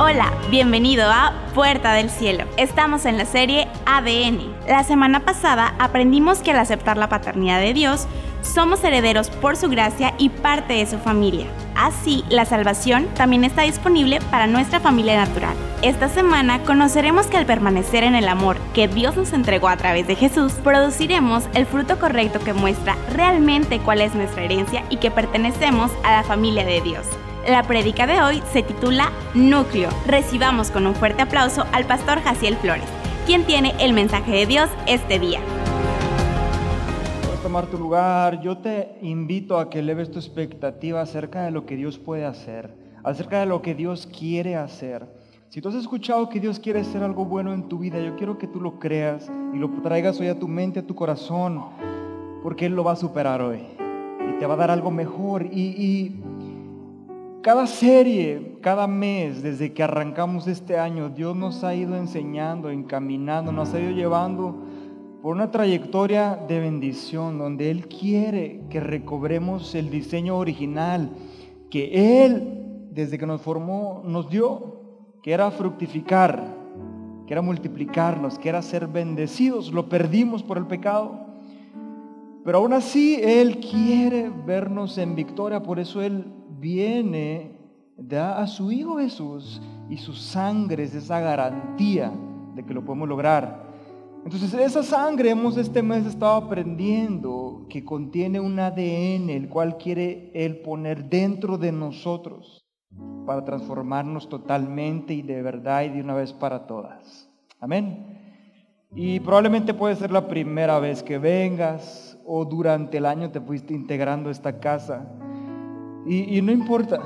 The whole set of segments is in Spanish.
Hola, bienvenido a Puerta del Cielo. Estamos en la serie ADN. La semana pasada aprendimos que al aceptar la paternidad de Dios, somos herederos por su gracia y parte de su familia. Así, la salvación también está disponible para nuestra familia natural. Esta semana conoceremos que al permanecer en el amor que Dios nos entregó a través de Jesús, produciremos el fruto correcto que muestra realmente cuál es nuestra herencia y que pertenecemos a la familia de Dios. La prédica de hoy se titula Núcleo. Recibamos con un fuerte aplauso al pastor Jaciel Flores, quien tiene el mensaje de Dios este día. Puedes tomar tu lugar. Yo te invito a que leves tu expectativa acerca de lo que Dios puede hacer, acerca de lo que Dios quiere hacer. Si tú has escuchado que Dios quiere hacer algo bueno en tu vida, yo quiero que tú lo creas y lo traigas hoy a tu mente, a tu corazón, porque Él lo va a superar hoy y te va a dar algo mejor. Y cada serie, cada mes, desde que arrancamos este año, Dios nos ha ido enseñando, encaminando, nos ha ido llevando por una trayectoria de bendición, donde Él quiere que recobremos el diseño original que Él, desde que nos formó, nos dio, que era fructificar, que era multiplicarnos, que era ser bendecidos. Lo perdimos por el pecado. Pero aún así Él quiere vernos en victoria, por eso Él viene, da a su Hijo Jesús y su sangre es esa garantía de que lo podemos lograr. Entonces esa sangre hemos este mes estado aprendiendo que contiene un ADN el cual quiere Él poner dentro de nosotros para transformarnos totalmente y de verdad y de una vez para todas. Amén. Y probablemente puede ser la primera vez que vengas o durante el año te fuiste integrando esta casa. Y, no importa,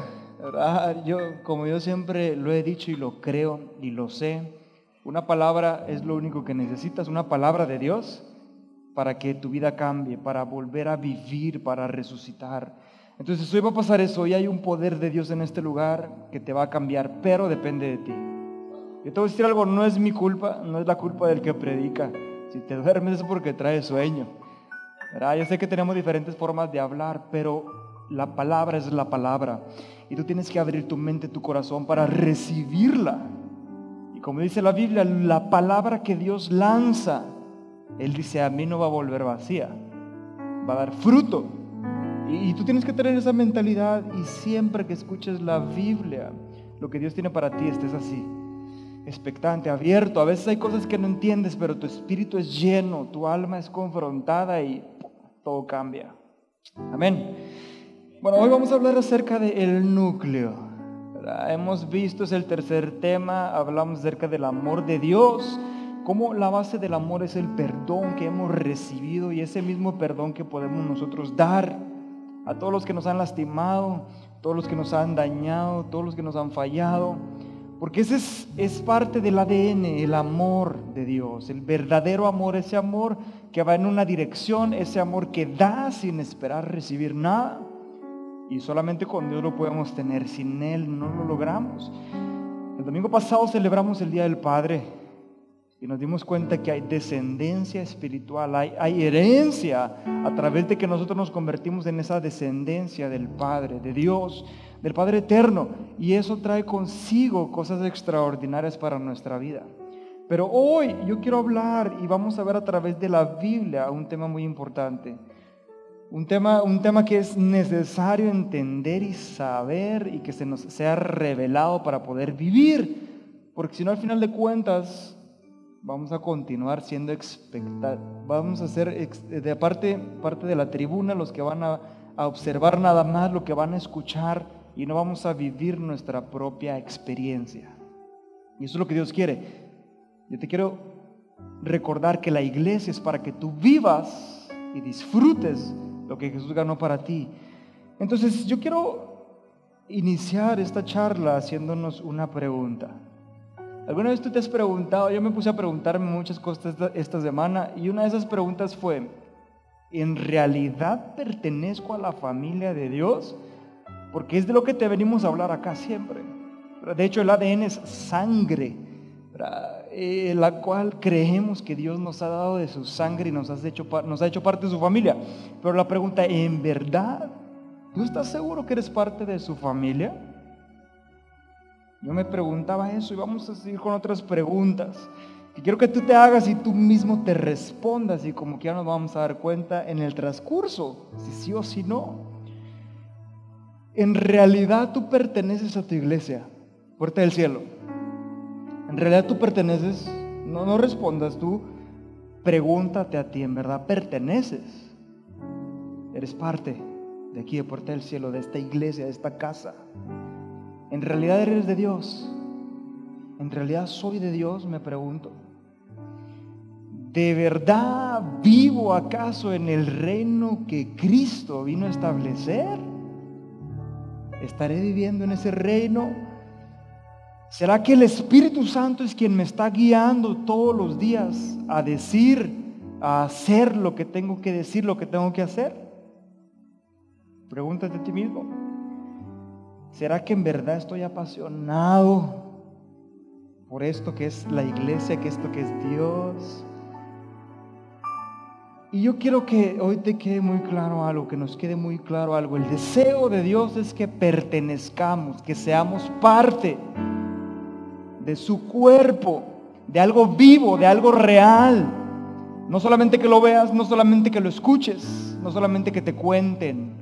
Yo, como yo siempre lo he dicho y lo creo y lo sé, una palabra es lo único que necesitas, una palabra de Dios para que tu vida cambie, para volver a vivir, para resucitar. Entonces hoy va a pasar eso, hoy hay un poder de Dios en este lugar que te va a cambiar, pero depende de ti. Yo te voy a decir algo, no es mi culpa, no es la culpa del que predica. Si te duermes es porque trae sueño. Yo sé que tenemos diferentes formas de hablar, pero la palabra es la palabra. Y tú tienes que abrir tu mente, tu corazón para recibirla. Y como dice la Biblia, la palabra que Dios lanza, Él dice, a mí no va a volver vacía, va a dar fruto. Y, tú tienes que tener esa mentalidad y siempre que escuches la Biblia, lo que Dios tiene para ti, estés así, expectante, abierto. A veces hay cosas que no entiendes, pero tu espíritu es lleno, tu alma es confrontada y todo cambia. Amén. Bueno, hoy vamos a hablar acerca del núcleo. Hemos visto, es el tercer tema, hablamos acerca del amor de Dios, cómo la base del amor es el perdón que hemos recibido y ese mismo perdón que podemos nosotros dar a todos los que nos han lastimado, todos los que nos han dañado, todos los que nos han fallado. Porque ese es, es, parte del ADN, el amor de Dios, el verdadero amor, ese amor que va en una dirección, ese amor que da sin esperar recibir nada. Y solamente con Dios lo podemos tener, sin Él no lo logramos. El domingo pasado celebramos el Día del Padre y nos dimos cuenta que hay descendencia espiritual, hay, herencia a través de que nosotros nos convertimos en esa descendencia del Padre, de Dios, del Padre eterno. Y eso trae consigo cosas extraordinarias para nuestra vida. Pero hoy yo quiero hablar y vamos a ver a través de la Biblia un tema muy importante. Un tema, un tema que es necesario entender y saber y que se nos sea revelado para poder vivir. Porque si no, al final de cuentas, vamos a continuar siendo expectados. Vamos a ser de parte, parte de la tribuna los que van a, a observar nada más, lo que van a escuchar y no vamos a vivir nuestra propia experiencia. Y eso es lo que Dios quiere. Yo te quiero recordar que la iglesia es para que tú vivas y disfrutes lo que Jesús ganó para ti. Entonces yo quiero iniciar esta charla haciéndonos una pregunta. ¿Alguna vez tú te has preguntado? Yo me puse a preguntarme muchas cosas esta, semana y una de esas preguntas fue, ¿en realidad pertenezco a la familia de Dios? Porque es de lo que te venimos a hablar acá siempre. De hecho, el ADN es sangre. Eh, la cual creemos que Dios nos ha dado de su sangre y nos, ha hecho parte de su familia. Pero la pregunta, ¿en verdad? ¿Tú estás seguro que eres parte de su familia? Yo me preguntaba eso y vamos a seguir con otras preguntas. Que quiero que tú te hagas y tú mismo te respondas y como que ya nos vamos a dar cuenta en el transcurso, si sí o si no. En realidad tú perteneces a tu iglesia, puerta del cielo. En realidad tú perteneces, no, no respondas tú, pregúntate a ti, ¿en verdad perteneces? Eres parte de aquí, de puerta del cielo, de esta iglesia, de esta casa. ¿En realidad eres de Dios? ¿En realidad soy de Dios? Me pregunto. ¿De verdad vivo acaso en el reino que Cristo vino a establecer? ¿Estaré viviendo en ese reino? ¿Será que el Espíritu Santo es quien me está guiando todos los días a decir, a hacer lo que tengo que decir, lo que tengo que hacer? Pregúntate a ti mismo. ¿Será que en verdad estoy apasionado por esto que es la iglesia, que esto que es Dios? Y yo quiero que hoy te quede muy claro algo, que nos quede muy claro algo. El deseo de Dios es que pertenezcamos, que seamos parte de su cuerpo, de algo vivo, de algo real. No solamente que lo veas, no solamente que lo escuches, no solamente que te cuenten,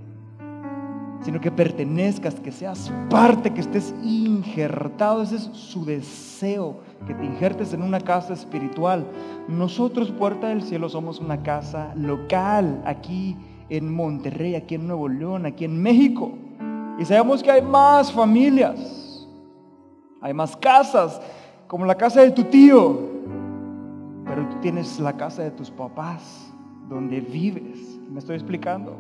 sino que pertenezcas, que seas parte, que estés injertado. Ese es su deseo, que te injertes en una casa espiritual. Nosotros, Puerta del Cielo, somos una casa local aquí en Monterrey, aquí en Nuevo León, aquí en México. Y sabemos que hay más familias, hay más casas, como la casa de tu tío, pero tú tienes la casa de tus papás, donde vives. ¿Me estoy explicando?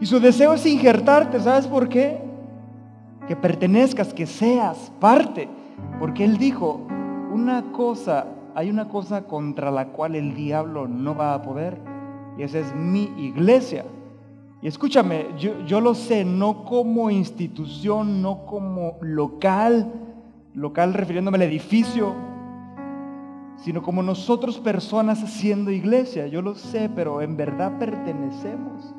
Y su deseo es injertarte, ¿sabes por qué? Que pertenezcas, que seas parte. Porque Él dijo, una cosa, hay una cosa contra la cual el diablo no va a poder, y esa es mi iglesia. Y escúchame, yo, yo lo sé, no como institución, no como local, local refiriéndome al edificio, sino como nosotros personas siendo iglesia. Yo lo sé, pero en verdad pertenecemos.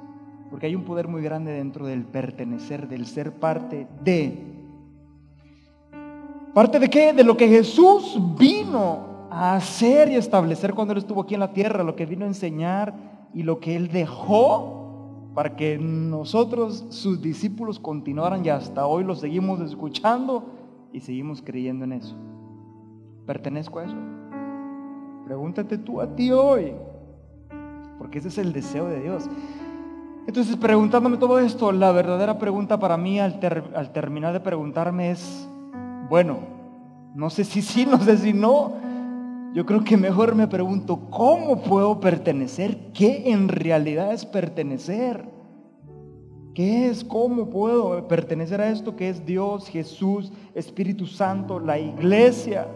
Porque hay un poder muy grande dentro del pertenecer, del ser parte de. ¿Parte de qué? De lo que Jesús vino a hacer y establecer cuando Él estuvo aquí en la tierra, lo que vino a enseñar y lo que Él dejó para que nosotros, sus discípulos, continuaran y hasta hoy lo seguimos escuchando y seguimos creyendo en eso. ¿Pertenezco a eso? Pregúntate tú a ti hoy, porque ese es el deseo de Dios. Entonces, preguntándome todo esto, la verdadera pregunta para mí al, terminar de preguntarme es, bueno, no sé si sí, no sé si no. Yo creo que mejor me pregunto, ¿cómo puedo pertenecer? ¿Qué en realidad es pertenecer? ¿Qué es? ¿Cómo puedo pertenecer a esto que es Dios, Jesús, Espíritu Santo, la iglesia?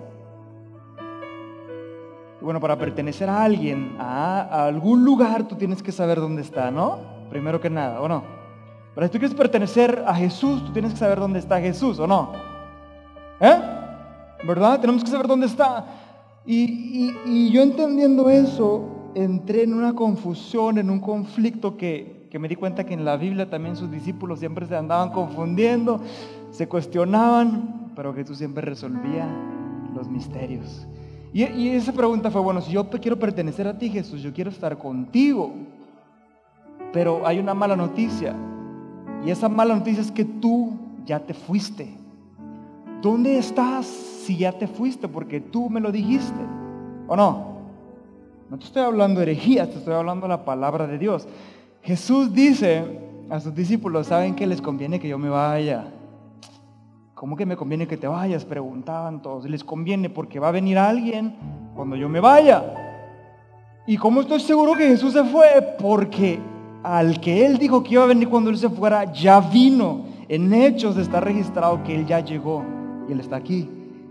bueno, para pertenecer a alguien, a algún lugar, tú tienes que saber dónde está, ¿no? primero que nada, ¿o no? Pero si tú quieres pertenecer a Jesús, tú tienes que saber dónde está Jesús, ¿o no? ¿Eh? ¿Verdad? Tenemos que saber dónde está. Y, yo entendiendo eso, entré en una confusión, en un conflicto que, que me di cuenta que en la Biblia también sus discípulos siempre se andaban confundiendo, se cuestionaban, pero Jesús siempre resolvía los misterios. Y, y, esa pregunta fue, bueno, si yo quiero pertenecer a ti, Jesús, yo quiero estar contigo. Pero hay una mala noticia. Y esa mala noticia es que tú ya te fuiste. ¿Dónde estás si ya te fuiste? Porque tú me lo dijiste. ¿O no? No te estoy hablando herejías, te estoy hablando la palabra de Dios. Jesús dice a sus discípulos, ¿saben que les conviene que yo me vaya? ¿Cómo que me conviene que te vayas? Preguntaban todos. Les conviene porque va a venir alguien cuando yo me vaya. ¿Y cómo estoy seguro que Jesús se fue? Porque al que Él dijo que iba a venir cuando Él se fuera, ya vino. En Hechos está registrado que Él ya llegó y Él está aquí.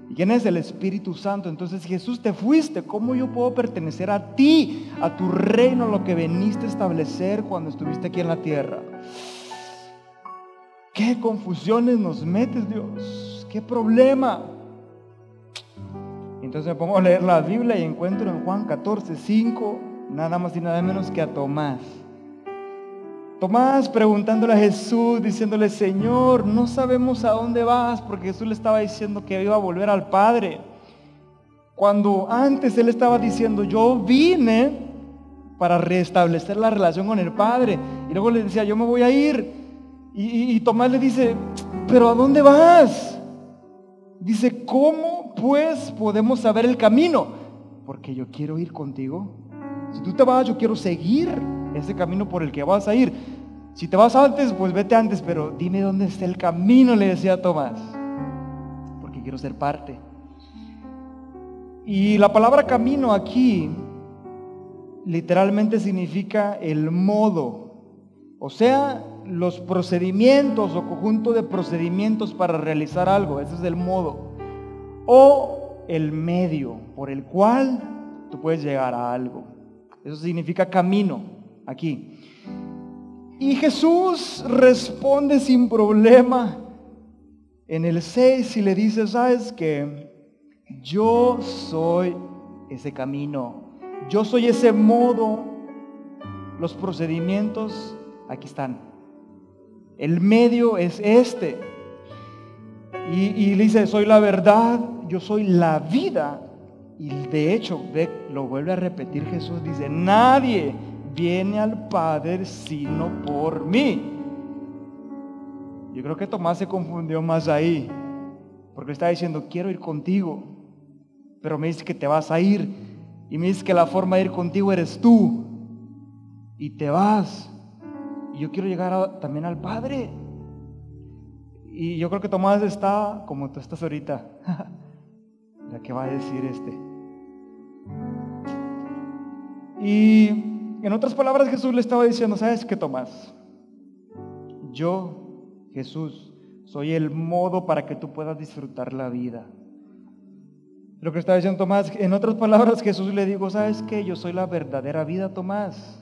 ¿Y quién es el Espíritu Santo? Entonces Jesús te fuiste. ¿Cómo yo puedo pertenecer a ti, a tu reino, lo que veniste a establecer cuando estuviste aquí en la tierra? ¿Qué confusiones nos metes, Dios? ¿Qué problema? Entonces me pongo a leer la Biblia y encuentro en Juan 14, 5, nada más y nada menos que a Tomás. Tomás preguntándole a Jesús, diciéndole, Señor, no sabemos a dónde vas, porque Jesús le estaba diciendo que iba a volver al Padre. Cuando antes él estaba diciendo, yo vine para restablecer la relación con el Padre. Y luego le decía, yo me voy a ir. Y, Tomás le dice, pero ¿a dónde vas? Dice, ¿cómo pues podemos saber el camino? Porque yo quiero ir contigo. Si tú te vas, yo quiero seguir ese camino por el que vas a ir. Si te vas antes, pues vete antes, pero dime dónde está el camino, le decía Tomás, porque quiero ser parte. Y la palabra camino aquí literalmente significa el modo, o sea, los procedimientos o conjunto de procedimientos para realizar algo, ese es el modo, o el medio por el cual tú puedes llegar a algo. Eso significa camino aquí. Y Jesús responde sin problema en el 6 y le dice, ¿sabes que Yo soy ese camino, yo soy ese modo, los procedimientos aquí están. El medio es este. Y, le dice, soy la verdad, yo soy la vida. Y de hecho, lo vuelve a repetir Jesús, dice, nadie viene al Padre sino por mí. Yo creo que Tomás se confundió más ahí, porque está diciendo, quiero ir contigo, pero me dice que te vas a ir, y me dice que la forma de ir contigo eres tú, y te vas, y yo quiero llegar también al Padre. Y yo creo que Tomás está como tú estás ahorita. ya que va a decir este. Y en otras palabras, Jesús le estaba diciendo, ¿sabes qué, Tomás? Yo, Jesús, soy el modo para que tú puedas disfrutar la vida. Lo que estaba diciendo Tomás, en otras palabras, Jesús le digo, ¿sabes qué? Yo soy la verdadera vida, Tomás.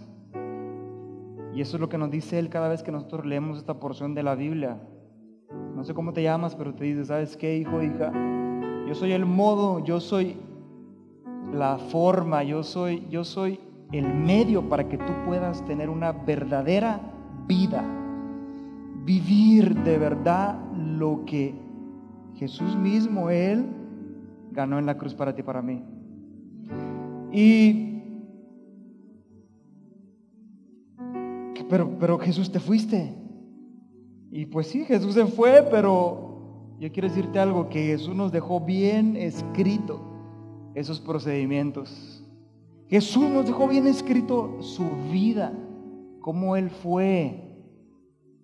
Y eso es lo que nos dice Él cada vez que nosotros leemos esta porción de la Biblia. No sé cómo te llamas, pero te dice, ¿sabes qué, hijo, hija? Yo soy el modo, yo soy la forma, yo soy, yo soy el medio para que tú puedas tener una verdadera vida. Vivir de verdad lo que Jesús mismo, Él, ganó en la cruz para ti, para mí. Y pero, pero Jesús te fuiste. Y pues sí, Jesús se fue, pero yo quiero decirte algo, que Jesús nos dejó bien escrito esos procedimientos. Jesús nos dejó bien escrito su vida, cómo Él fue,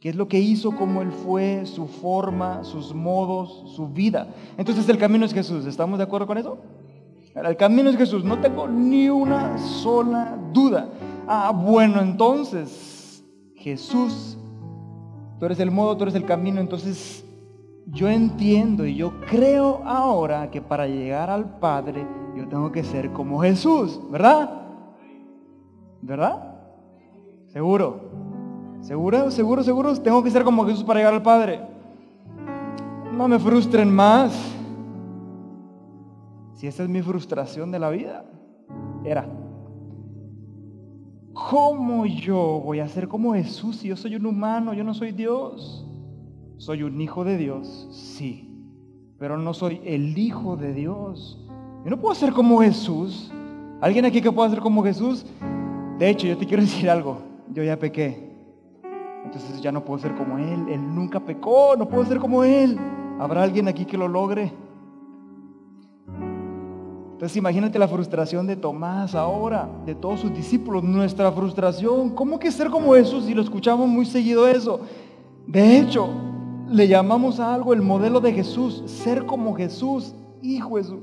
qué es lo que hizo, cómo Él fue, su forma, sus modos, su vida. Entonces el camino es Jesús, ¿estamos de acuerdo con eso? El camino es Jesús, no tengo ni una sola duda. Ah, bueno, entonces, Jesús, tú eres el modo, tú eres el camino, entonces yo entiendo y yo creo ahora que para llegar al Padre, yo tengo que ser como Jesús, ¿verdad? ¿Verdad? Seguro. ¿Seguro? ¿Seguro? ¿Seguro? Tengo que ser como Jesús para llegar al Padre. No me frustren más. Si esa es mi frustración de la vida, era. ¿Cómo yo voy a ser como Jesús si yo soy un humano, yo no soy Dios? Soy un hijo de Dios, sí, pero no soy el hijo de Dios. Yo no puedo ser como Jesús. ¿Alguien aquí que pueda ser como Jesús? De hecho, yo te quiero decir algo. Yo ya pequé. Entonces ya no puedo ser como Él. Él nunca pecó. No puedo ser como Él. ¿Habrá alguien aquí que lo logre? Entonces imagínate la frustración de Tomás ahora, de todos sus discípulos, nuestra frustración. ¿Cómo que ser como Jesús? Y lo escuchamos muy seguido eso. De hecho, le llamamos a algo el modelo de Jesús, ser como Jesús, hijo Jesús.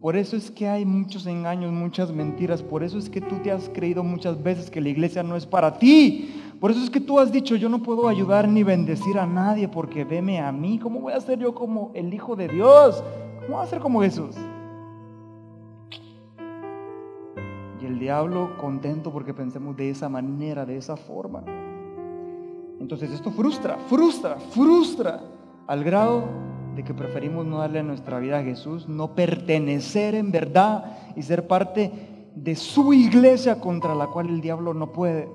Por eso es que hay muchos engaños, muchas mentiras. Por eso es que tú te has creído muchas veces que la iglesia no es para ti. Por eso es que tú has dicho, yo no puedo ayudar ni bendecir a nadie porque veme a mí. ¿Cómo voy a ser yo como el Hijo de Dios? ¿Cómo voy a ser como Jesús? Y el diablo contento porque pensemos de esa manera, de esa forma. Entonces esto frustra, frustra, frustra al grado de que preferimos no darle nuestra vida a Jesús, no pertenecer en verdad y ser parte de su iglesia contra la cual el diablo no puede.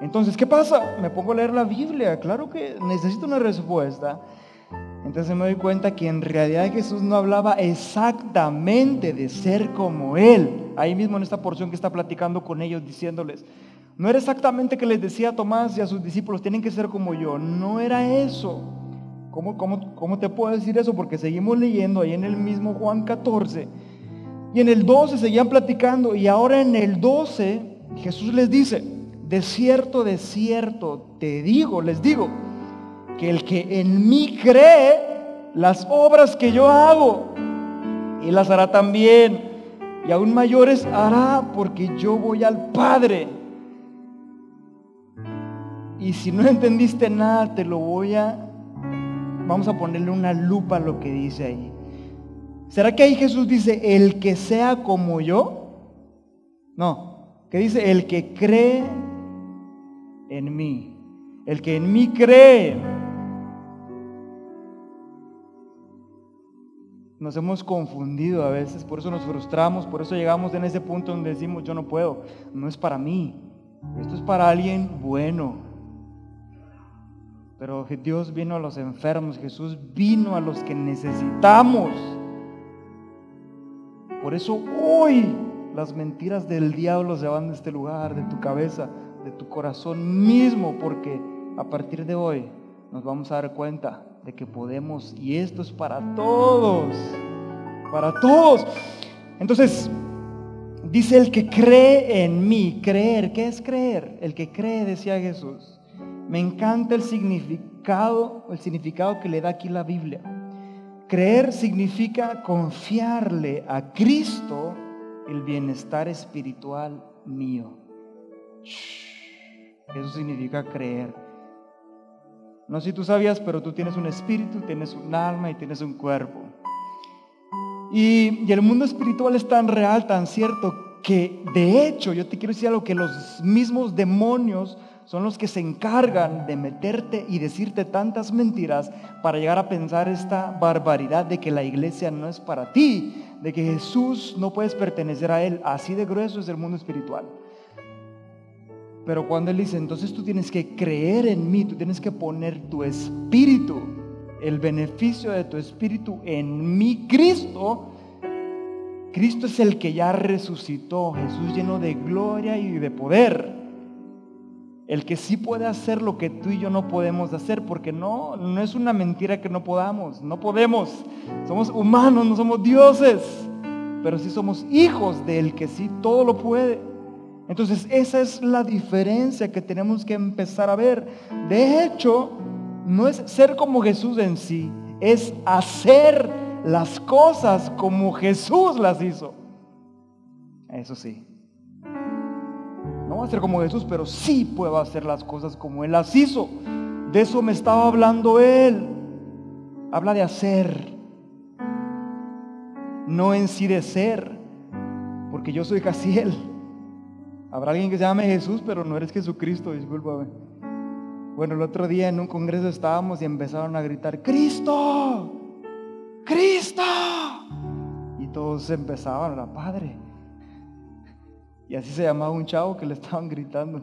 Entonces, ¿qué pasa? Me pongo a leer la Biblia. Claro que necesito una respuesta. Entonces me doy cuenta que en realidad Jesús no hablaba exactamente de ser como Él. Ahí mismo en esta porción que está platicando con ellos, diciéndoles, no era exactamente que les decía a Tomás y a sus discípulos, tienen que ser como yo. No era eso. ¿Cómo, cómo, cómo te puedo decir eso? Porque seguimos leyendo ahí en el mismo Juan 14. Y en el 12 seguían platicando. Y ahora en el 12 Jesús les dice, de cierto, de cierto, te digo, les digo, que el que en mí cree, las obras que yo hago, y las hará también, y aún mayores hará, porque yo voy al Padre. Y si no entendiste nada, te lo voy a, vamos a ponerle una lupa a lo que dice ahí. ¿Será que ahí Jesús dice, el que sea como yo? No, que dice, el que cree en mí. El que en mí cree. Nos hemos confundido a veces, por eso nos frustramos, por eso llegamos en ese punto donde decimos, yo no puedo, no es para mí, esto es para alguien bueno. Pero Dios vino a los enfermos, Jesús vino a los que necesitamos. Por eso hoy las mentiras del diablo se van de este lugar, de tu cabeza, de tu corazón mismo, porque a partir de hoy nos vamos a dar cuenta de que podemos, y esto es para todos, para todos. Entonces, dice el que cree en mí, creer, ¿qué es creer? El que cree, decía Jesús. Me encanta el significado, el significado que le da aquí la Biblia. Creer significa confiarle a Cristo el bienestar espiritual mío. Eso significa creer. No sé si tú sabías, pero tú tienes un espíritu, tienes un alma y tienes un cuerpo. Y, el mundo espiritual es tan real, tan cierto, que de hecho yo te quiero decir algo, que los mismos demonios son los que se encargan de meterte y decirte tantas mentiras para llegar a pensar esta barbaridad de que la iglesia no es para ti, de que Jesús no puedes pertenecer a Él. Así de grueso es el mundo espiritual. Pero cuando Él dice, entonces tú tienes que creer en mí, tú tienes que poner tu espíritu, el beneficio de tu espíritu en mi Cristo, Cristo es el que ya resucitó, Jesús lleno de gloria y de poder. El que sí puede hacer lo que tú y yo no podemos hacer, porque no, no es una mentira que no podamos, no podemos. Somos humanos, no somos dioses, pero sí somos hijos del que sí todo lo puede. Entonces esa es la diferencia que tenemos que empezar a ver. De hecho, no es ser como Jesús en sí, es hacer las cosas como Jesús las hizo. Eso sí. No va a ser como Jesús, pero sí puedo hacer las cosas como Él las hizo. De eso me estaba hablando Él. Habla de hacer, no en sí de ser, porque yo soy Jaciel. Habrá alguien que se llame Jesús, pero no eres Jesucristo, discúlpame. Bueno, el otro día en un congreso estábamos y empezaron a gritar, Cristo, Cristo. Y todos empezaban, la Padre. Y así se llamaba un chavo que le estaban gritando.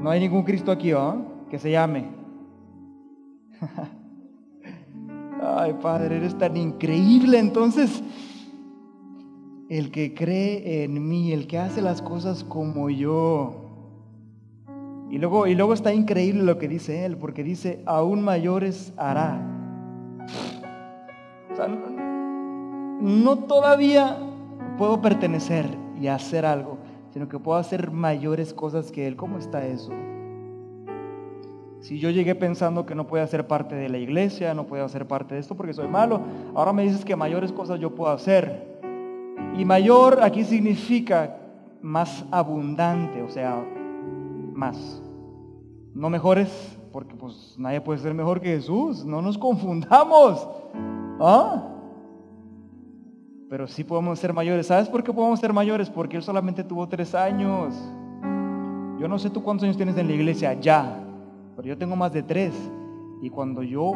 No hay ningún Cristo aquí, ¿ah? Que se llame. Ay, Padre, eres tan increíble. Entonces, el que cree en mí, el que hace las cosas como yo. Y luego, y luego está increíble lo que dice él, porque dice, aún mayores hará. O sea, no, todavía puedo pertenecer y hacer algo, sino que puedo hacer mayores cosas que él. ¿Cómo está eso? Si yo llegué pensando que no puedo hacer parte de la iglesia, no puedo hacer parte de esto porque soy malo, ahora me dices que mayores cosas yo puedo hacer. Y mayor aquí significa más abundante, o sea, más. No mejores, porque pues nadie puede ser mejor que Jesús, no nos confundamos. ¿Ah? Pero sí podemos ser mayores. ¿Sabes por qué podemos ser mayores? Porque Él solamente tuvo tres años. Yo no sé tú cuántos años tienes en la iglesia, ya, pero yo tengo más de tres. Y cuando yo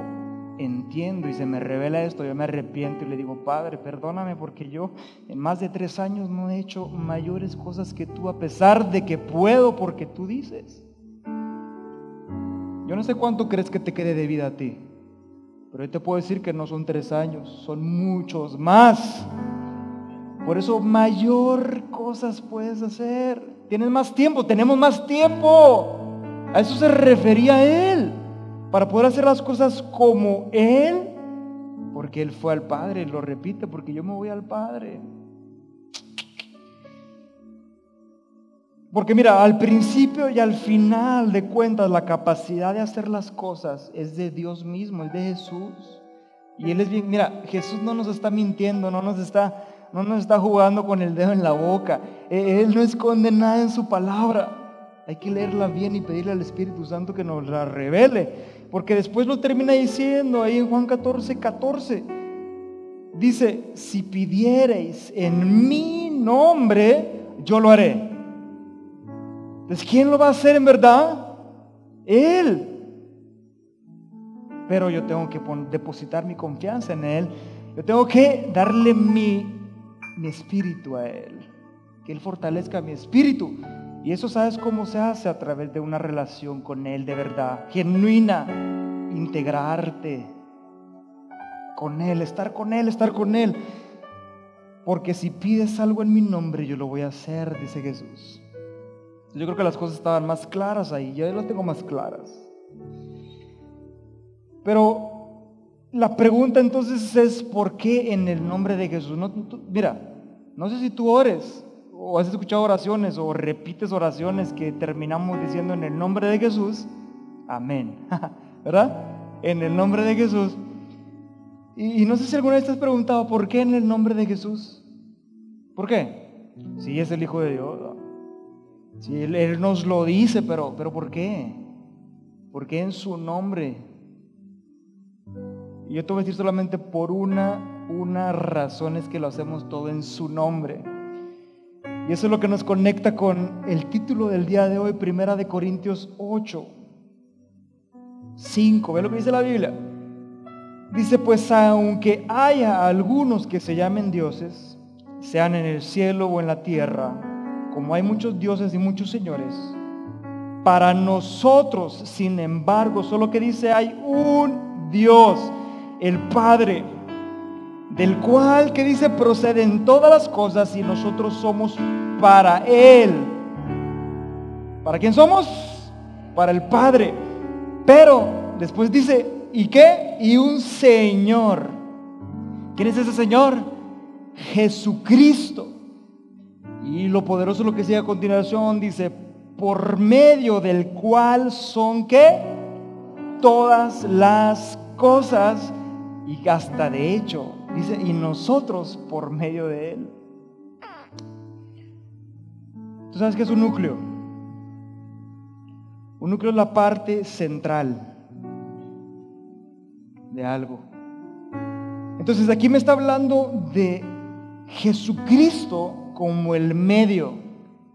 entiendo y se me revela esto, yo me arrepiento y le digo, Padre, perdóname porque yo en más de tres años no he hecho mayores cosas que tú, a pesar de que puedo porque tú dices. Yo no sé cuánto crees que te quede de vida a ti, pero yo te puedo decir que no son tres años, son muchos más. Por eso mayor cosas puedes hacer. Tienes más tiempo, tenemos más tiempo. A eso se refería él para poder hacer las cosas como Él, porque Él fue al Padre, lo repite, porque yo me voy al Padre. Porque mira, al principio y al final de cuentas, la capacidad de hacer las cosas es de Dios mismo, es de Jesús. Y Él es bien, mira, Jesús no nos está mintiendo, no nos está, no nos está jugando con el dedo en la boca. E, Él no esconde nada en su palabra. Hay que leerla bien y pedirle al Espíritu Santo que nos la revele. Porque después lo termina diciendo ahí en Juan 14, 14. Dice, si pidiereis en mi nombre, yo lo haré. Entonces, ¿quién lo va a hacer en verdad? Él. Pero yo tengo que depositar mi confianza en Él. Yo tengo que darle mi, mi espíritu a Él. Que Él fortalezca mi espíritu. Y eso sabes cómo se hace a través de una relación con Él de verdad, genuina, integrarte con Él, estar con Él, estar con Él. Porque si pides algo en mi nombre, yo lo voy a hacer, dice Jesús. Yo creo que las cosas estaban más claras ahí, yo las tengo más claras. Pero la pregunta entonces es, ¿por qué en el nombre de Jesús? No, mira, no sé si tú ores, o has escuchado oraciones o repites oraciones que terminamos diciendo en el nombre de Jesús, amén. ¿Verdad? En el nombre de Jesús. Y, no sé si alguna vez te has preguntado, ¿por qué en el nombre de Jesús? ¿Por qué? Si es el Hijo de Dios. Si él, nos lo dice, pero, pero ¿por qué? ¿Por qué en su nombre? Y yo te voy a decir solamente por una, una razón es que lo hacemos todo en su nombre. Y eso es lo que nos conecta con el título del día de hoy, Primera de Corintios 8, 5. ¿Ve lo que dice la Biblia? Dice, pues aunque haya algunos que se llamen dioses, sean en el cielo o en la tierra, como hay muchos dioses y muchos señores, para nosotros, sin embargo, solo que dice hay un Dios, el Padre del cual que dice proceden todas las cosas y nosotros somos para Él. ¿Para quién somos? Para el Padre. Pero después dice, ¿y qué? Y un Señor. ¿Quién es ese Señor? Jesucristo. Y lo poderoso lo que sigue a continuación dice, por medio del cual son qué? Todas las cosas y hasta de hecho Dice, y nosotros por medio de Él. ¿Tú sabes qué es un núcleo? Un núcleo es la parte central de algo. Entonces aquí me está hablando de Jesucristo como el medio,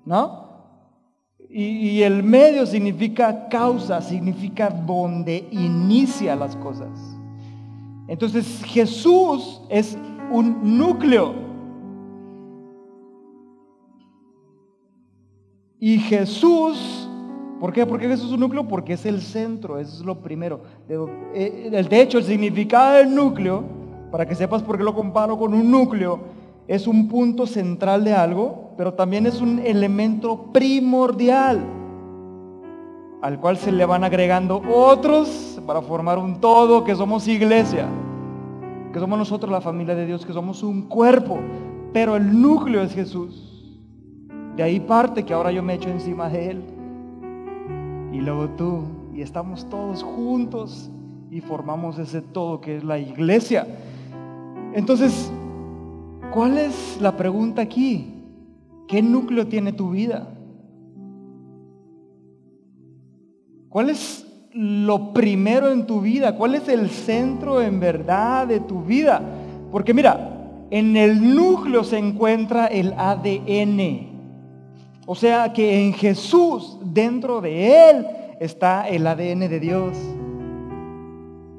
¿no? Y, el medio significa causa, significa donde inicia las cosas. Entonces Jesús es un núcleo. Y Jesús, ¿por qué? Porque Jesús es un núcleo? Porque es el centro, eso es lo primero. Eh, de hecho, el significado del núcleo, para que sepas por qué lo comparo con un núcleo, es un punto central de algo, pero también es un elemento primordial al cual se le van agregando otros para formar un todo que somos iglesia, que somos nosotros la familia de Dios, que somos un cuerpo, pero el núcleo es Jesús. De ahí parte que ahora yo me echo encima de Él y luego tú y estamos todos juntos y formamos ese todo que es la iglesia. Entonces, ¿cuál es la pregunta aquí? ¿Qué núcleo tiene tu vida? ¿Cuál es lo primero en tu vida? ¿Cuál es el centro en verdad de tu vida? Porque mira, en el núcleo se encuentra el ADN. O sea que en Jesús, dentro de Él, está el ADN de Dios.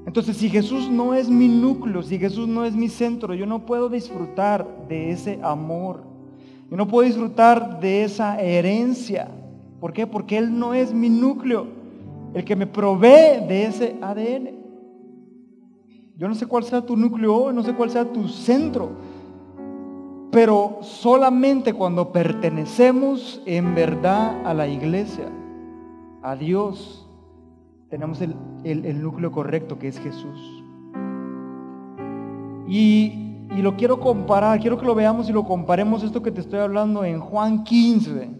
Entonces, si Jesús no es mi núcleo, si Jesús no es mi centro, yo no puedo disfrutar de ese amor. Yo no puedo disfrutar de esa herencia. ¿Por qué? Porque Él no es mi núcleo, el que me provee de ese ADN. Yo no sé cuál sea tu núcleo, no sé cuál sea tu centro, pero solamente cuando pertenecemos en verdad a la iglesia, a Dios, tenemos el, núcleo correcto que es Jesús. Y, lo quiero comparar, quiero que lo veamos y lo comparemos esto que te estoy hablando en Juan 15.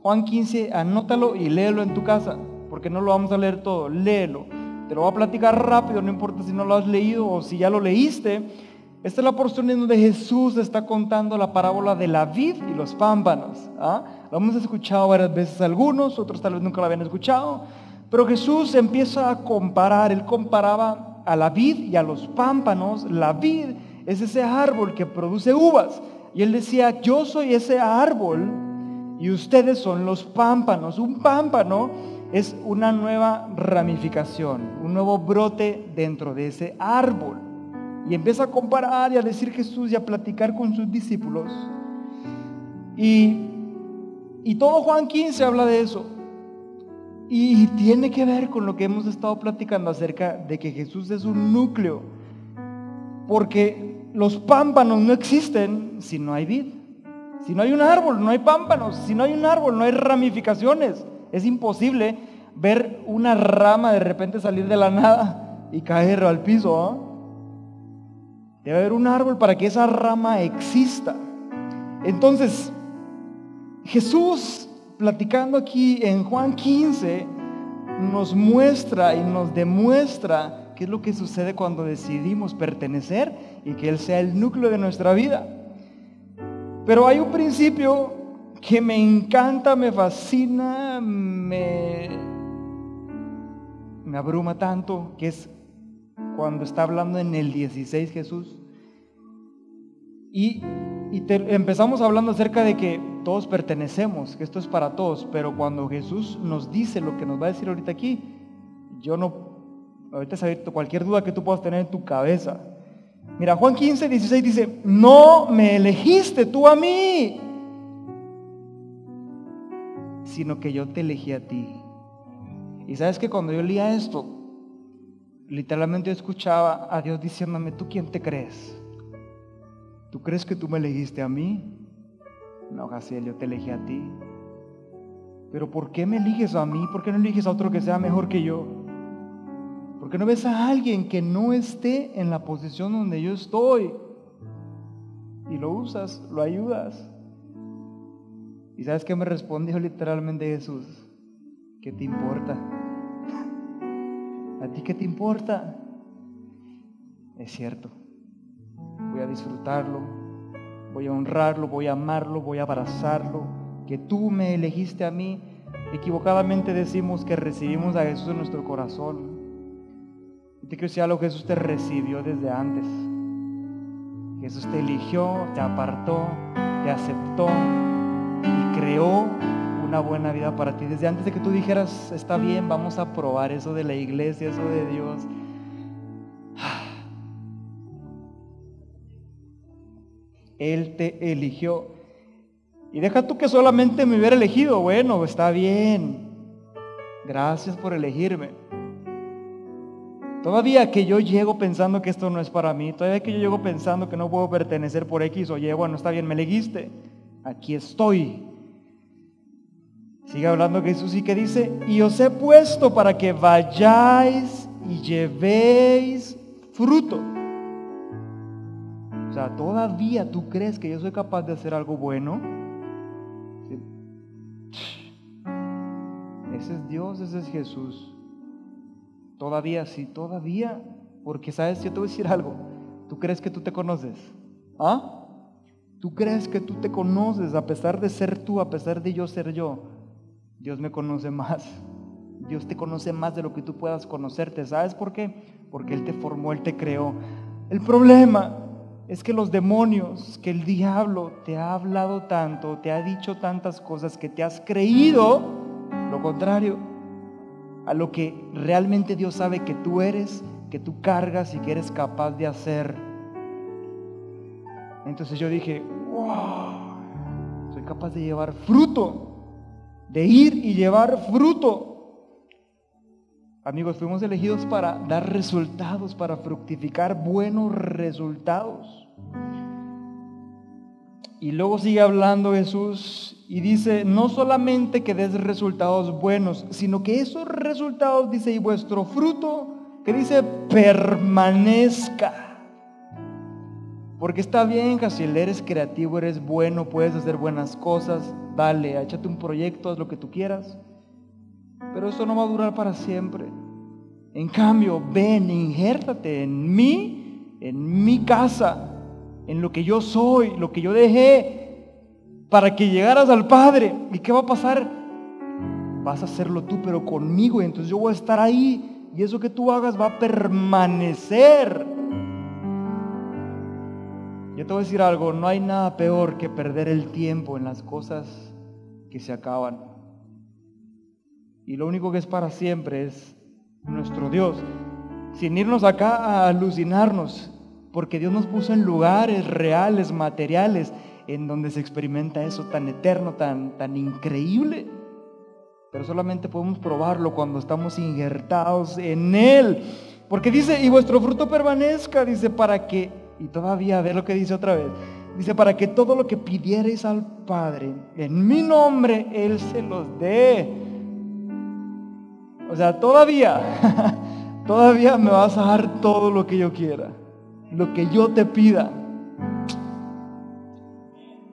Juan 15, anótalo y léelo en tu casa, porque no lo vamos a leer todo, léelo. Te lo voy a platicar rápido, no importa si no lo has leído o si ya lo leíste. Esta es la porción en donde Jesús está contando la parábola de la vid y los pámpanos. ¿ah? Lo hemos escuchado varias veces algunos, otros tal vez nunca lo habían escuchado. Pero Jesús empieza a comparar, él comparaba a la vid y a los pámpanos. La vid es ese árbol que produce uvas. Y él decía, yo soy ese árbol y ustedes son los pámpanos. Un pámpano es una nueva ramificación, un nuevo brote dentro de ese árbol. Y empieza a comparar y a decir Jesús y a platicar con sus discípulos. Y, y todo Juan 15 habla de eso. Y tiene que ver con lo que hemos estado platicando acerca de que Jesús es un núcleo. Porque los pámpanos no existen si no hay vid. Si no hay un árbol, no hay pámpanos. Si no hay un árbol, no hay ramificaciones. Es imposible ver una rama de repente salir de la nada y caer al piso. ¿ah? Debe haber un árbol para que esa rama exista. Entonces, Jesús platicando aquí en Juan 15, nos muestra y nos demuestra qué es lo que sucede cuando decidimos pertenecer y que Él sea el núcleo de nuestra vida. Pero hay un principio que me encanta, me fascina, me, abruma tanto, que es cuando está hablando en el 16 Jesús. Y y empezamos hablando acerca de que todos pertenecemos, que esto es para todos, pero cuando Jesús nos dice lo que nos va a decir ahorita aquí, yo no, ahorita saber cualquier duda que tú puedas tener en tu cabeza. Mira, Juan 15, 16 dice, no me elegiste tú a mí, sino que yo te elegí a ti. Y sabes que cuando yo leía esto, literalmente yo escuchaba a Dios diciéndome, ¿tú quién te crees? ¿Tú crees que tú me elegiste a mí? No, Jaciel, yo te elegí a ti. Pero ¿por qué me eliges a mí? ¿Por qué no eliges a otro que sea mejor que yo? ¿Por qué no ves a alguien que no esté en la posición donde yo estoy? Y lo usas, lo ayudas. ¿Y sabes qué me respondió literalmente Jesús? ¿Qué te importa? ¿A ti qué te importa? Es cierto voy a disfrutarlo, voy a honrarlo, voy a amarlo, voy a abrazarlo, que tú me elegiste a mí. Equivocadamente decimos que recibimos a Jesús en nuestro corazón. Y te quiero decir algo, Jesús te recibió desde antes. Jesús te eligió, te apartó, te aceptó y creó una buena vida para ti. Desde antes de que tú dijeras, está bien, vamos a probar eso de la iglesia, eso de Dios. Él te eligió. Y deja tú que solamente me hubiera elegido. Bueno, está bien. Gracias por elegirme. Todavía que yo llego pensando que esto no es para mí, todavía que yo llego pensando que no puedo pertenecer por X o Y, bueno, está bien, me elegiste. Aquí estoy. Sigue hablando Jesús y que dice, y os he puesto para que vayáis y llevéis fruto ¿todavía tú crees que yo soy capaz de hacer algo bueno? Ese es Dios, ese es Jesús. Todavía, sí, todavía. Porque, ¿sabes? Yo te voy a decir algo. ¿Tú crees que tú te conoces? ¿Ah? ¿Tú crees que tú te conoces a pesar de ser tú, a pesar de yo ser yo? Dios me conoce más. Dios te conoce más de lo que tú puedas conocerte. ¿Sabes por qué? Porque Él te formó, Él te creó. El problema es que los demonios, que el diablo te ha hablado tanto, te ha dicho tantas cosas que te has creído lo contrario a lo que realmente Dios sabe que tú eres, que tú cargas y que eres capaz de hacer. Entonces yo dije, wow, soy capaz de llevar fruto, de ir y llevar fruto. Amigos, fuimos elegidos para dar resultados, para fructificar buenos resultados. Y luego sigue hablando Jesús y dice, no solamente que des resultados buenos, sino que esos resultados, dice, y vuestro fruto, que dice, permanezca. Porque está bien si eres creativo, eres bueno, puedes hacer buenas cosas, dale, échate un proyecto, haz lo que tú quieras. Pero eso no va a durar para siempre. En cambio, ven, injértate en mí, en mi casa, en lo que yo soy, lo que yo dejé, para que llegaras al Padre. ¿Y qué va a pasar? Vas a hacerlo tú, pero conmigo. Y entonces yo voy a estar ahí. Y eso que tú hagas va a permanecer. Yo te voy a decir algo, no hay nada peor que perder el tiempo en las cosas que se acaban. Y lo único que es para siempre es nuestro Dios. Sin irnos acá a alucinarnos, porque Dios nos puso en lugares reales, materiales, en donde se experimenta eso tan eterno, tan, tan increíble. Pero solamente podemos probarlo cuando estamos injertados en Él. Porque dice, y vuestro fruto permanezca, dice, para que y todavía, a ver lo que dice otra vez. Dice, para que todo lo que pidiereis al Padre en mi nombre, Él se los dé. O sea, todavía, todavía me vas a dar todo lo que yo quiera. Lo que yo te pida.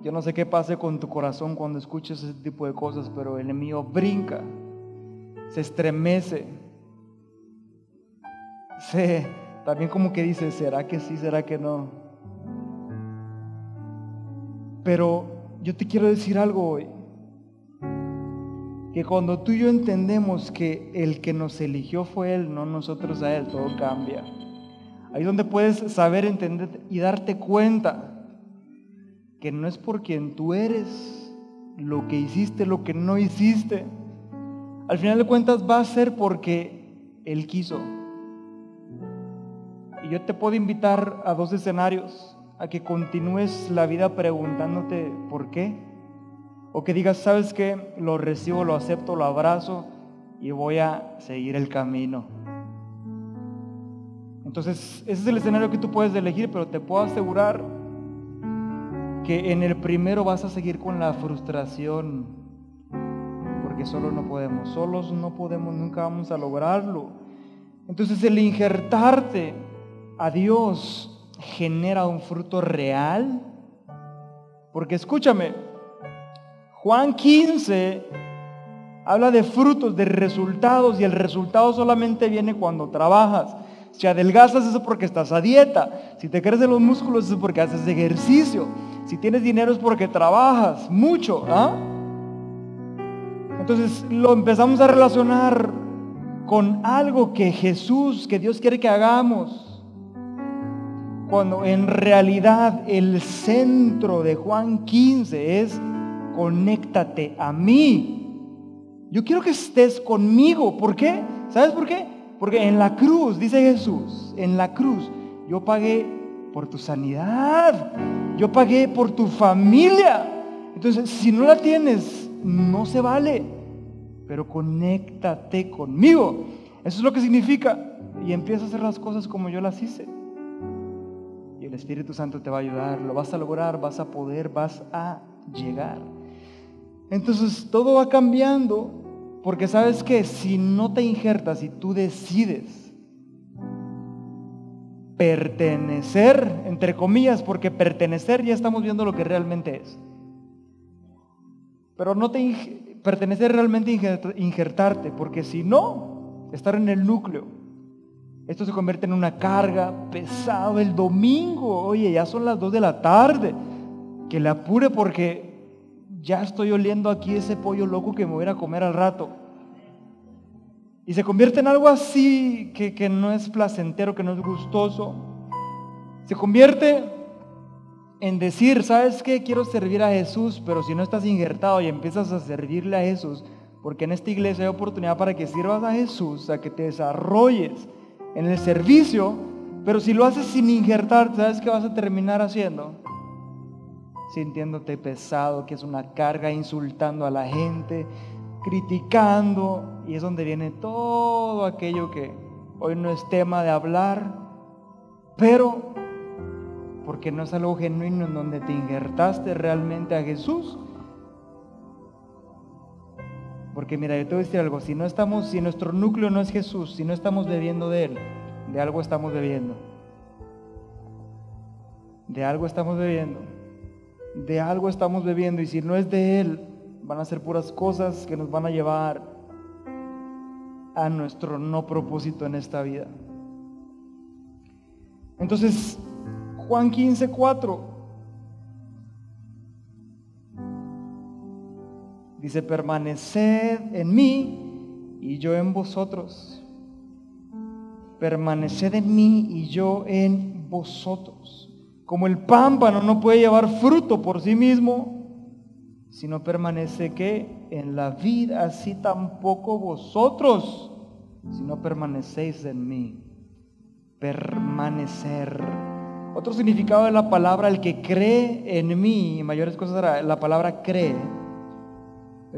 Yo no sé qué pase con tu corazón cuando escuches ese tipo de cosas, pero el mío brinca, se estremece, se también como que dice, ¿será que sí, será que no? Pero yo te quiero decir algo hoy. Que cuando tú y yo entendemos que el que nos eligió fue Él, no nosotros a Él, todo cambia. Ahí donde puedes saber, entender y darte cuenta que no es por quien tú eres, lo que hiciste, lo que no hiciste. Al final de cuentas va a ser porque Él quiso. Y yo te puedo invitar a dos escenarios, a que continúes la vida preguntándote por qué. O que digas, ¿sabes qué? Lo recibo, lo acepto, lo abrazo y voy a seguir el camino. Entonces, ese es el escenario que tú puedes elegir, pero te puedo asegurar que en el primero vas a seguir con la frustración, porque solo no podemos, solos no podemos, nunca vamos a lograrlo. Entonces el injertarte a Dios genera un fruto real? Porque escúchame, Juan 15 habla de frutos, de resultados, y el resultado solamente viene cuando trabajas. Si adelgazas eso porque estás a dieta. Si te crecen los músculos es porque haces ejercicio. Si tienes dinero es porque trabajas mucho. ¿ah? Entonces lo empezamos a relacionar con algo que Jesús, que Dios quiere que hagamos cuando en realidad el centro de Juan 15 es conéctate a mí. Yo quiero que estés conmigo. ¿Por qué? ¿Sabes por qué? Porque en la cruz, dice Jesús, en la cruz, yo pagué por tu sanidad. Yo pagué por tu familia. Entonces, si no la tienes, no se vale. Pero conéctate conmigo. Eso es lo que significa. Y empieza a hacer las cosas como yo las hice el Espíritu Santo te va a ayudar, lo vas a lograr, vas a poder, vas a llegar. Entonces todo va cambiando porque sabes que si no te injertas y tú decides pertenecer, entre comillas, porque pertenecer ya estamos viendo lo que realmente es. Pero no te pertenecer realmente injertarte, porque si no, estar en el núcleo, esto se convierte en una carga pesado el domingo. Oye, ya son las 2 de la tarde. Que le apure porque ya estoy oliendo aquí ese pollo loco que me voy a comer al rato. Y se convierte en algo así que, que no es placentero, que no es gustoso. Se convierte en decir, ¿sabes qué? Quiero servir a Jesús, pero si no estás injertado y empiezas a servirle a Jesús, porque en esta iglesia hay oportunidad para que sirvas a Jesús, a que te desarrolles en el servicio, pero si lo haces sin injertar, ¿sabes qué vas a terminar haciendo? Sintiéndote pesado, que es una carga, insultando a la gente, criticando, y es donde viene todo aquello que hoy no es tema de hablar, pero porque no es algo genuino en donde te injertaste realmente a Jesús. Porque mira, yo te voy a decir algo, si no estamos, si nuestro núcleo no es Jesús, si no estamos bebiendo de Él, de algo estamos bebiendo. De algo estamos bebiendo. De algo estamos bebiendo. Y si no es de Él, van a ser puras cosas que nos van a llevar a nuestro no propósito en esta vida. Entonces, Juan 15, 4. Dice, permaneced en mí y yo en vosotros. Permaneced en mí y yo en vosotros. Como el pámpano no puede llevar fruto por sí mismo, si no permanece que en la vida, así tampoco vosotros, si no permanecéis en mí. Permanecer. Otro significado de la palabra, el que cree en mí, mayores cosas, la palabra cree,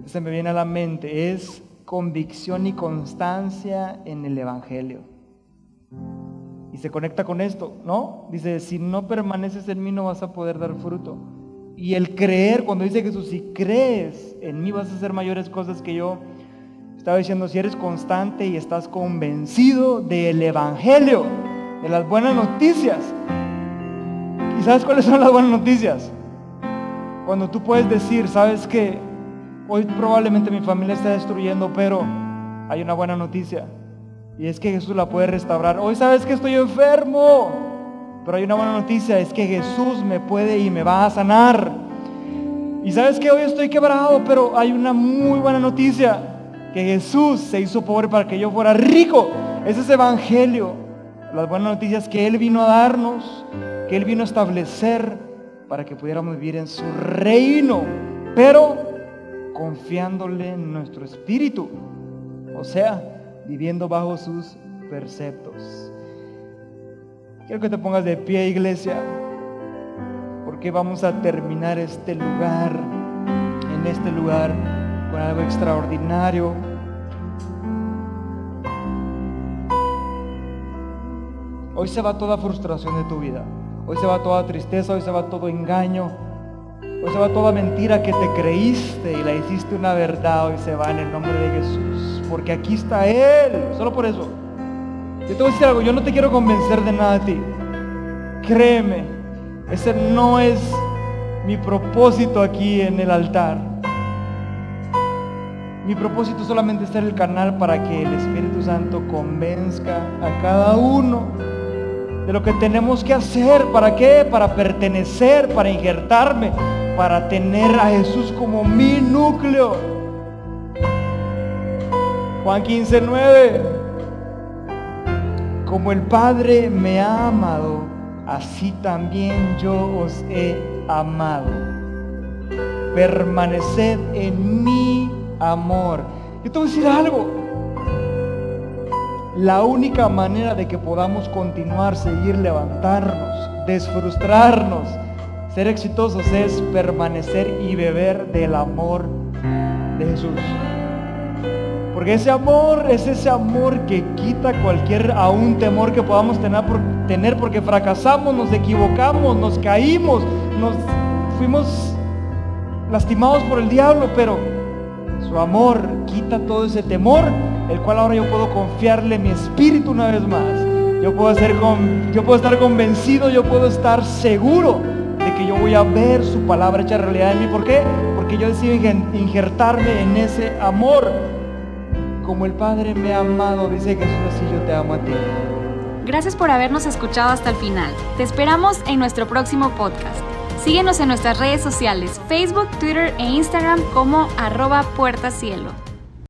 se me viene a la mente, es convicción y constancia en el Evangelio. Y se conecta con esto, ¿no? Dice, si no permaneces en mí no vas a poder dar fruto. Y el creer, cuando dice Jesús, si crees en mí vas a hacer mayores cosas que yo, estaba diciendo, si eres constante y estás convencido del Evangelio, de las buenas noticias, ¿Y sabes cuáles son las buenas noticias? Cuando tú puedes decir, sabes que hoy probablemente mi familia está destruyendo, pero hay una buena noticia. Y es que Jesús la puede restaurar. Hoy sabes que estoy enfermo, pero hay una buena noticia, es que Jesús me puede y me va a sanar. Y sabes que hoy estoy quebrado, pero hay una muy buena noticia, que Jesús se hizo pobre para que yo fuera rico. Ese es evangelio. Las buenas noticias que Él vino a darnos que Él vino a establecer para que pudiéramos vivir en su reino, pero confiándole en nuestro espíritu, o sea, viviendo bajo sus preceptos. Quiero que te pongas de pie, iglesia, porque vamos a terminar este lugar, en este lugar, con algo extraordinario. Hoy se va toda frustración de tu vida. Hoy se va toda tristeza, hoy se va todo engaño, hoy se va toda mentira que te creíste y la hiciste una verdad, hoy se va en el nombre de Jesús, porque aquí está Él, solo por eso. Yo te voy a decir algo, yo no te quiero convencer de nada a ti. Créeme, ese no es mi propósito aquí en el altar. Mi propósito solamente es ser el canal para que el Espíritu Santo convenzca a cada uno de lo que tenemos que hacer. ¿Para qué? Para pertenecer, para injertarme, para tener a Jesús como mi núcleo. Juan 15, 9. Como el Padre me ha amado, así también yo os he amado. Permaneced en mi amor. Yo te voy a decir algo. La única manera de que podamos continuar, seguir, levantarnos, desfrustrarnos, ser exitosos es permanecer y beber del amor de Jesús. Porque ese amor es ese amor que quita cualquier aún temor que podamos tener, tener porque fracasamos, nos equivocamos, nos caímos, nos fuimos lastimados por el diablo, pero su amor quita todo ese temor el cual ahora yo puedo confiarle mi espíritu una vez más. Yo puedo, con, yo puedo estar convencido, yo puedo estar seguro que yo voy a ver su palabra hecha realidad en mí. ¿Por qué? Porque yo decido injertarme en ese amor. Como el Padre me ha amado, dice Jesús, así yo te amo a ti. Gracias por habernos escuchado hasta el final. Te esperamos en nuestro próximo podcast. Síguenos en nuestras redes sociales, Facebook, Twitter e Instagram como arroba puertacielo.